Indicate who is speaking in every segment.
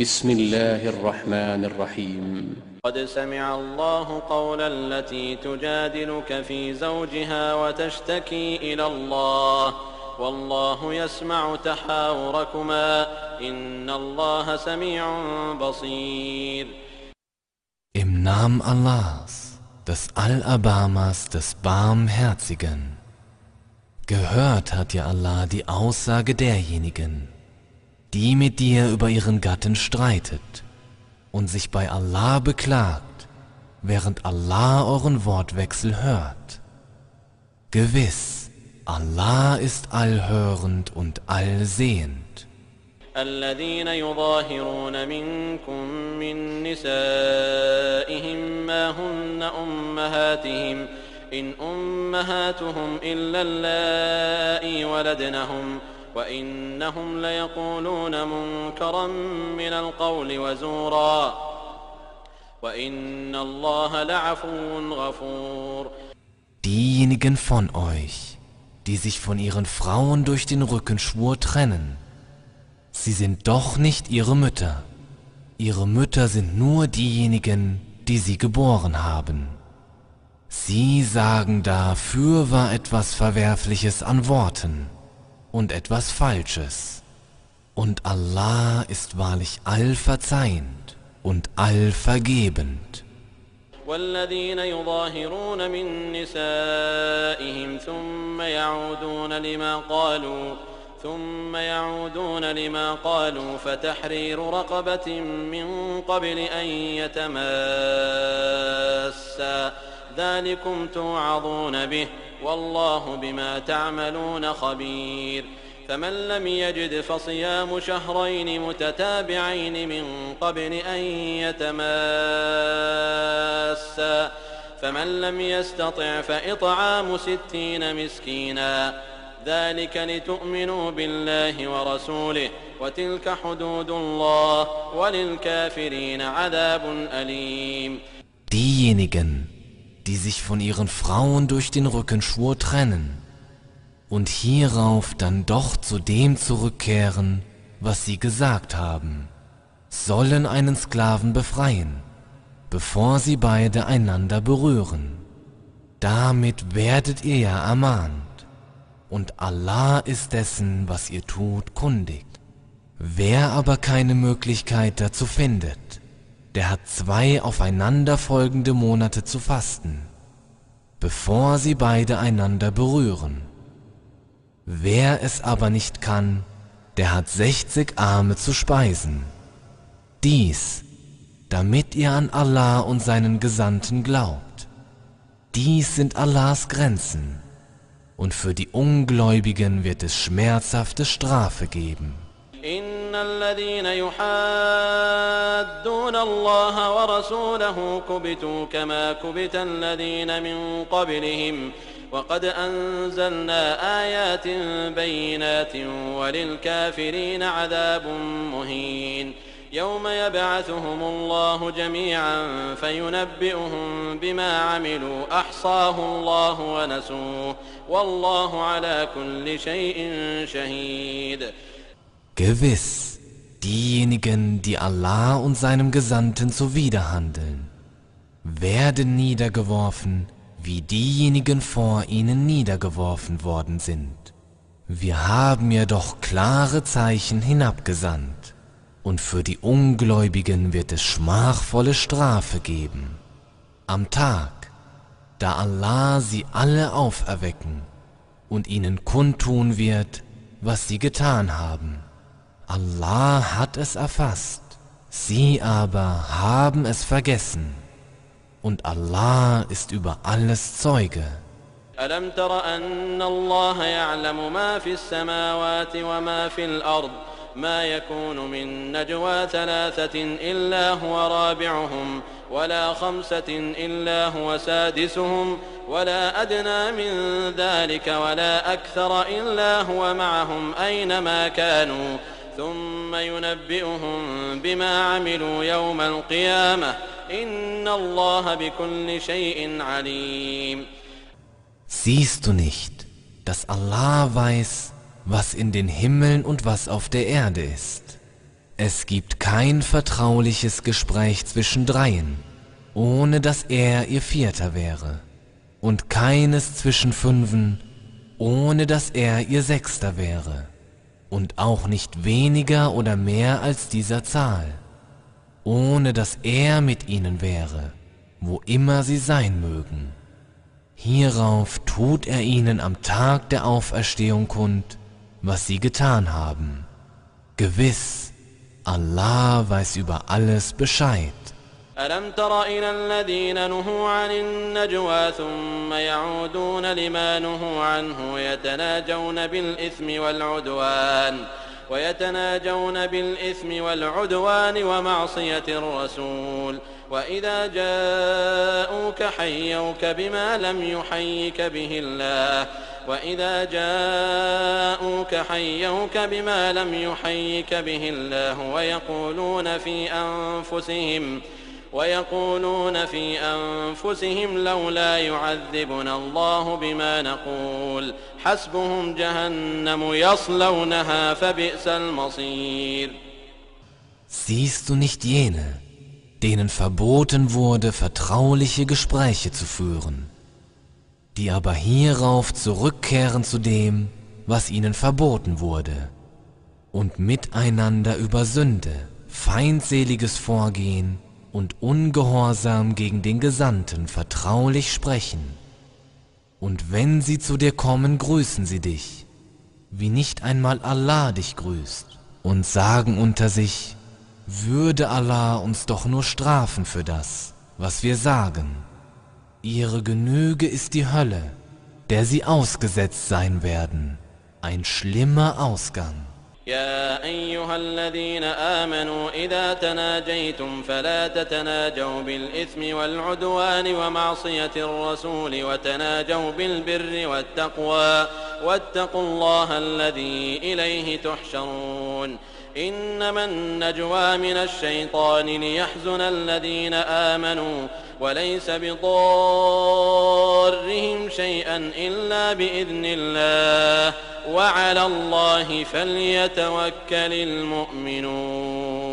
Speaker 1: بسم الله الرحمن الرحيم قد سمع الله قول التي تجادلك في زوجها وتشتكي إلى الله والله يسمع تحاوركما إن الله سميع بصير Im Namen Allahs, des Allerbarmers, des Barmherzigen. Gehört hat ja Allah die Aussage derjenigen, die mit dir über ihren Gatten streitet und sich bei Allah beklagt, während Allah euren Wortwechsel hört. Gewiss, Allah ist allhörend und allsehend. الذين يظاهرون منكم من نسائهم ما هن أمهاتهم إن أمهاتهم إلا اللائي ولدنهم وإنهم ليقولون منكرا من القول وزورا وإن الله لعفو غفور Diejenigen von euch, die sich von ihren Frauen durch den Rückenschwur trennen, sie sind doch nicht ihre Mütter. Ihre Mütter sind nur diejenigen, die sie geboren haben. Sie sagen dafür war etwas Verwerfliches an Worten und etwas Falsches. Und Allah ist wahrlich allverzeihend und allvergebend. والذين يظاهرون من نسائهم ثم يعودون لما قالوا ثم يعودون لما قالوا فتحرير رقبة من قبل أن يتماسا ذلكم توعظون به والله بما تعملون خبير فمن لم يجد فصيام شهرين متتابعين من قبل أن يتماسا فمن لم يستطع فإطعام ستين مسكينا ذلك لتؤمنوا بالله ورسوله وتلك حدود الله وللكافرين عذاب أليم Diejenigen, die sich von ihren Frauen durch den Rückenschwur trennen und hierauf dann doch zu dem zurückkehren, was sie gesagt haben, sollen einen Sklaven befreien, bevor sie beide einander berühren. Damit werdet ihr ja ermahnt, und Allah ist dessen, was ihr tut, kundig. Wer aber keine Möglichkeit dazu findet, der hat zwei aufeinanderfolgende Monate zu fasten, bevor sie beide einander berühren. Wer es aber nicht kann, der hat sechzig Arme zu speisen. Dies, damit ihr an Allah und seinen Gesandten glaubt. Dies sind Allahs Grenzen, und für die Ungläubigen wird es schmerzhafte Strafe geben. In الذين يحادون الله ورسوله كبتوا كما كبت الذين من قبلهم وقد أنزلنا آيات بينات وللكافرين عذاب مهين يوم يبعثهم الله جميعا فينبئهم بما عملوا أحصاه الله ونسوه والله على كل شيء شهيد Gewiss. Diejenigen, die Allah und seinem Gesandten zuwiderhandeln, werden niedergeworfen, wie diejenigen vor ihnen niedergeworfen worden sind. Wir haben ihr doch klare Zeichen hinabgesandt, und für die Ungläubigen wird es schmachvolle Strafe geben. Am Tag, da Allah sie alle auferwecken und ihnen kundtun wird, was sie getan haben. Allah hat es erfasst, sie aber haben es vergessen. Und Allah ist über alles Zeuge. ألم تر أن الله يعلم ما في السماوات وما في الأرض ما يكون من نجوى ثلاثة إلا هو رابعهم ولا خمسة إلا هو سادسهم ولا أدنى من ذلك ولا أكثر إلا هو معهم أينما كانوا Siehst du nicht, dass Allah weiß, was in den Himmeln und was auf der Erde ist? Es gibt kein vertrauliches Gespräch zwischen dreien, ohne dass er ihr Vierter wäre, und keines zwischen fünfen, ohne dass er ihr Sechster wäre und auch nicht weniger oder mehr als dieser Zahl, ohne dass er mit ihnen wäre, wo immer sie sein mögen. Hierauf tut er ihnen am Tag der Auferstehung kund, was sie getan haben. Gewiss, Allah weiß über alles Bescheid. ألم تر إلى الذين نهوا عن النجوى ثم يعودون لما نهوا عنه ويتناجون بالإثم والعدوان ويتناجون بالإثم والعدوان ومعصية الرسول وإذا جاءوك حيوك بما لم يحيك به الله وإذا جاءوك حيوك بما لم يحيك به الله ويقولون في أنفسهم ۖ ويقولون في أنفسهم لولا يعذبنا الله بما نقول حسبهم جهنم يصلونها فبئس المصير Siehst du nicht jene, denen verboten wurde, vertrauliche Gespräche zu führen, die aber hierauf zurückkehren zu dem, was ihnen verboten wurde, und miteinander über Sünde, feindseliges Vorgehen und ungehorsam gegen den Gesandten vertraulich sprechen. Und wenn sie zu dir kommen, grüßen sie dich, wie nicht einmal Allah dich grüßt, und sagen unter sich, würde Allah uns doch nur strafen für das, was wir sagen. Ihre Genüge ist die Hölle, der sie ausgesetzt sein werden, ein schlimmer Ausgang. يا أيها الذين آمنوا إذا تناجيتم فلا تتناجوا بالإثم والعدوان ومعصية الرسول وتناجوا بالبر والتقوى واتقوا الله الذي إليه تحشرون إنما النجوى من الشيطان ليحزن الذين آمنوا وليس بضارهم شيئا إلا بإذن الله وعلى الله فليتوكل المؤمنون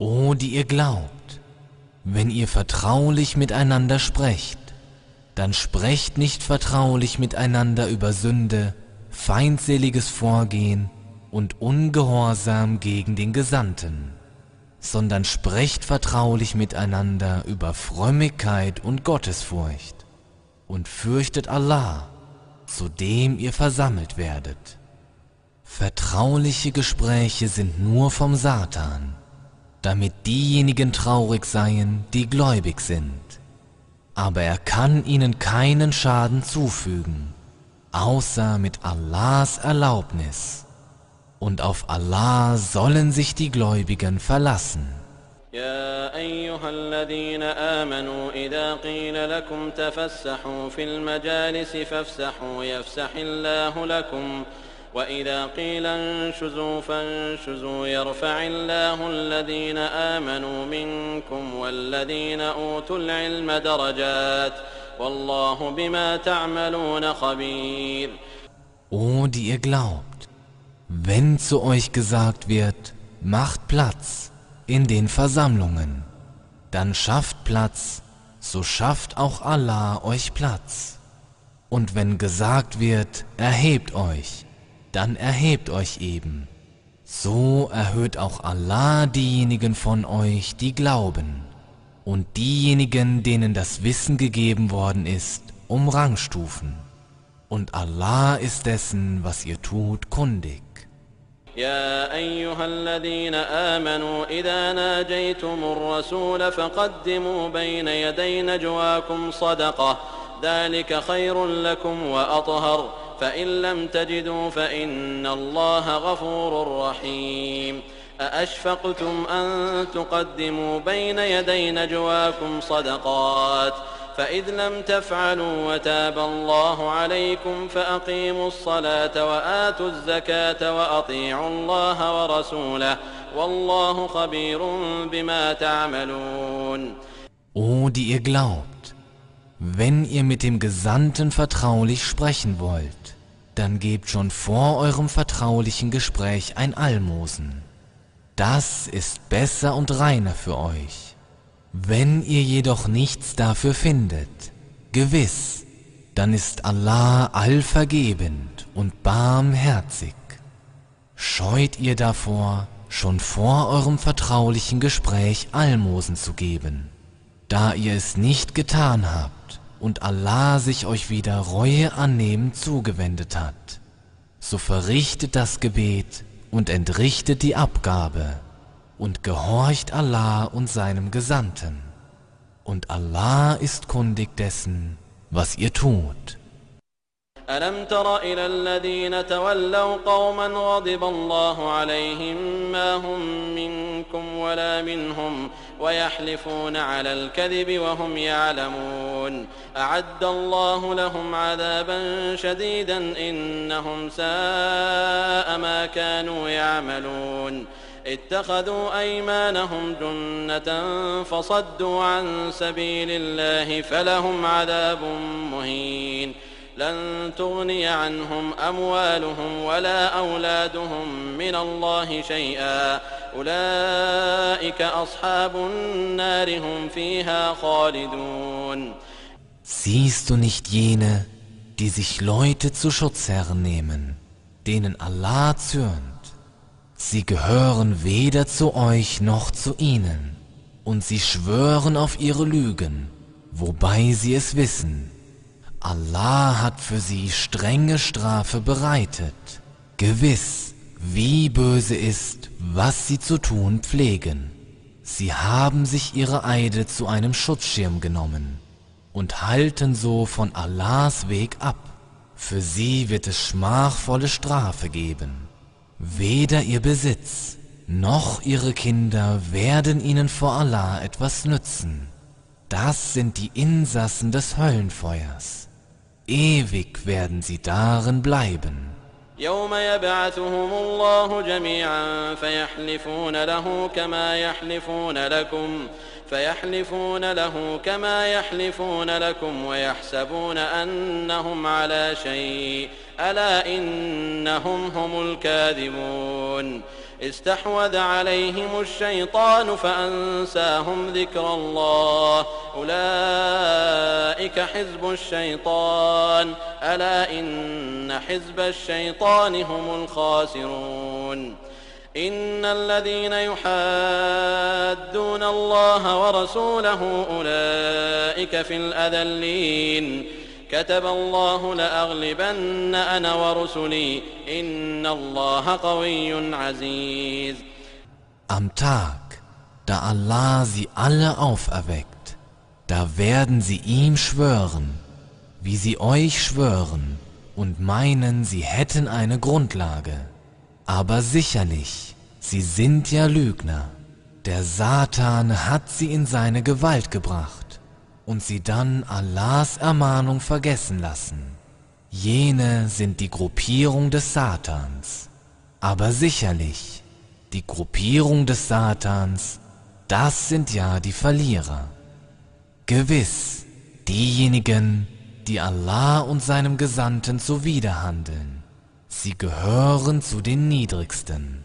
Speaker 1: O die ihr glaubt, wenn ihr vertraulich miteinander sprecht, dann sprecht nicht vertraulich miteinander über Sünde, feindseliges Vorgehen und ungehorsam gegen den Gesandten, sondern sprecht vertraulich miteinander über Frömmigkeit und Gottesfurcht und fürchtet Allah, zu dem ihr versammelt werdet. Vertrauliche Gespräche sind nur vom Satan, damit diejenigen traurig seien, die gläubig sind. Aber er kann ihnen keinen Schaden zufügen, außer mit Allahs Erlaubnis. und auf Allah sollen sich die Gläubigen verlassen. يا أيها الذين آمنوا إذا قيل لكم تفسحوا في المجالس فافسحوا يفسح الله لكم وإذا قيل انشزوا فانشزوا يرفع الله الذين آمنوا منكم والذين أوتوا العلم درجات والله بما تعملون خبير O die ihr glaubt wenn zu euch gesagt wird, macht Platz in den Versammlungen, dann schafft Platz, so schafft auch Allah euch Platz. Und wenn gesagt wird, erhebt euch, dann erhebt euch eben. So erhöht auch Allah diejenigen von euch, die glauben, und diejenigen, denen das Wissen gegeben worden ist, um Rangstufen. Und Allah ist dessen, was ihr tut, kundig. يا أيها الذين آمنوا إذا ناجيتم الرسول فقدموا بين يدي نجواكم صدقة ذلك خير لكم وأطهر فإن لم تجدوا فإن الله غفور رحيم أأشفقتم أن تقدموا بين يدي نجواكم صدقات ؟ فإذ لم تفعلوا وتاب الله عليكم فأقيموا الصلاة وآتوا الزكاة وأطيعوا الله ورسوله والله خبير بما تعملون O die ihr glaubt, wenn ihr mit dem Gesandten vertraulich sprechen wollt, dann gebt schon vor eurem vertraulichen Gespräch ein Almosen. Das ist besser und reiner für euch. Wenn ihr jedoch nichts dafür findet, gewiss, dann ist Allah allvergebend und barmherzig. Scheut ihr davor, schon vor eurem vertraulichen Gespräch Almosen zu geben, da ihr es nicht getan habt und Allah sich euch wieder Reue annehmen zugewendet hat. So verrichtet das Gebet und entrichtet die Abgabe und gehorcht Allah und seinem Gesandten. Und Allah ist kundig dessen, was ihr tut. ألم تر إلى الذين تولوا قوما غضب الله عليهم ما هم منكم ولا منهم ويحلفون على الكذب وهم يعلمون أعد الله لهم عذابا شديدا إنهم ساء ما كانوا يعملون اتخذوا أيمانهم جنة فصدوا عن سبيل الله فلهم عذاب مهين لن تغني عنهم أموالهم ولا أولادهم من الله شيئا أولئك أصحاب النار هم فيها خالدون Siehst du nicht jene, die sich Leute zu Schutzherren nehmen, denen Allah zürnt? Sie gehören weder zu euch noch zu ihnen, und sie schwören auf ihre Lügen, wobei sie es wissen. Allah hat für sie strenge Strafe bereitet. Gewiss, wie böse ist, was sie zu tun pflegen. Sie haben sich ihre Eide zu einem Schutzschirm genommen und halten so von Allahs Weg ab. Für sie wird es schmachvolle Strafe geben. Weder ihr Besitz noch ihre Kinder werden ihnen vor Allah etwas nützen. Das sind die Insassen des Höllenfeuers. Ewig werden sie darin bleiben. يوم يبعثهم الله جميعا فيحلفون له كما يحلفون لكم فيحلفون له كما يحلفون لكم ويحسبون أنهم على شيء ألا إنهم هم الكاذبون استحوذ عليهم الشيطان فأنساهم ذكر الله أولئك حزب الشيطان ألا إن حزب الشيطان هم الخاسرون إن الذين يحادون الله ورسوله أولئك في الأذلين كتب الله لأغلبن أنا ورسلي إن الله قوي عزيز Am Tag, da Allah sie alle auferweckt, da werden sie ihm schwören, wie sie euch schwören und meinen, sie hätten eine Grundlage aber sicherlich, sie sind ja Lügner. Der Satan hat sie in seine Gewalt gebracht und sie dann Allahs Ermahnung vergessen lassen. Jene sind die Gruppierung des Satans. Aber sicherlich, die Gruppierung des Satans, das sind ja die Verlierer. Gewiss, diejenigen, die Allah und seinem Gesandten zuwiderhandeln. Sie gehören zu den Niedrigsten.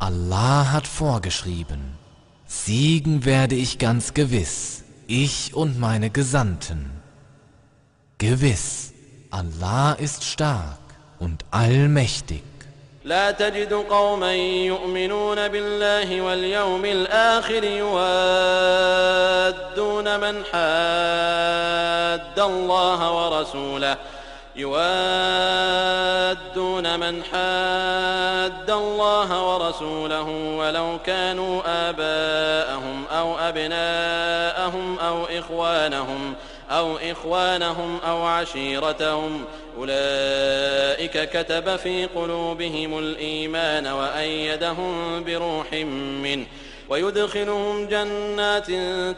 Speaker 1: Allah hat vorgeschrieben, siegen werde ich ganz gewiss, ich und meine Gesandten. Gewiss, Allah ist stark und allmächtig. لا تجد قوما يؤمنون بالله واليوم الآخر يوادون من حاد الله ورسوله يوادون من حاد الله ورسوله ولو كانوا آباءهم أو أبناءهم أو إخوانهم أو إخوانهم أو عشيرتهم أولئك كتب في قلوبهم الإيمان وأيدهم بروح منه ويدخلهم جنات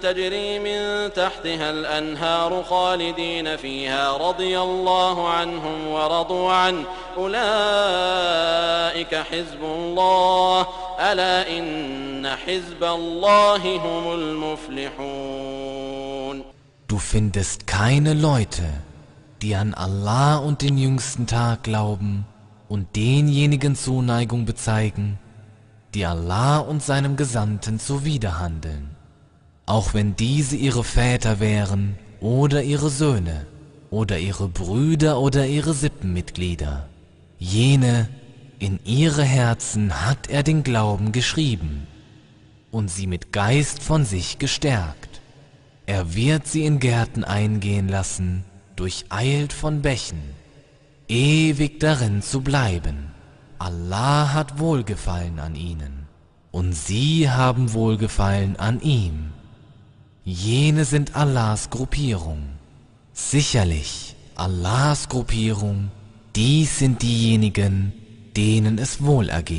Speaker 1: تجري من تحتها الأنهار خالدين فيها رضي الله عنهم ورضوا عنه أولئك حزب الله ألا إن حزب الله هم المفلحون Du findest keine Leute, die an Allah und den jüngsten Tag glauben und denjenigen Zuneigung bezeigen, die Allah und seinem Gesandten zuwiderhandeln, auch wenn diese ihre Väter wären oder ihre Söhne oder ihre Brüder oder ihre Sippenmitglieder. Jene, in ihre Herzen hat er den Glauben geschrieben und sie mit Geist von sich gestärkt. Er wird sie in Gärten eingehen lassen, durcheilt von Bächen, ewig darin zu bleiben. Allah hat Wohlgefallen an ihnen und sie haben Wohlgefallen an ihm. Jene sind Allahs Gruppierung. Sicherlich Allahs Gruppierung, dies sind diejenigen, denen es wohlergeht.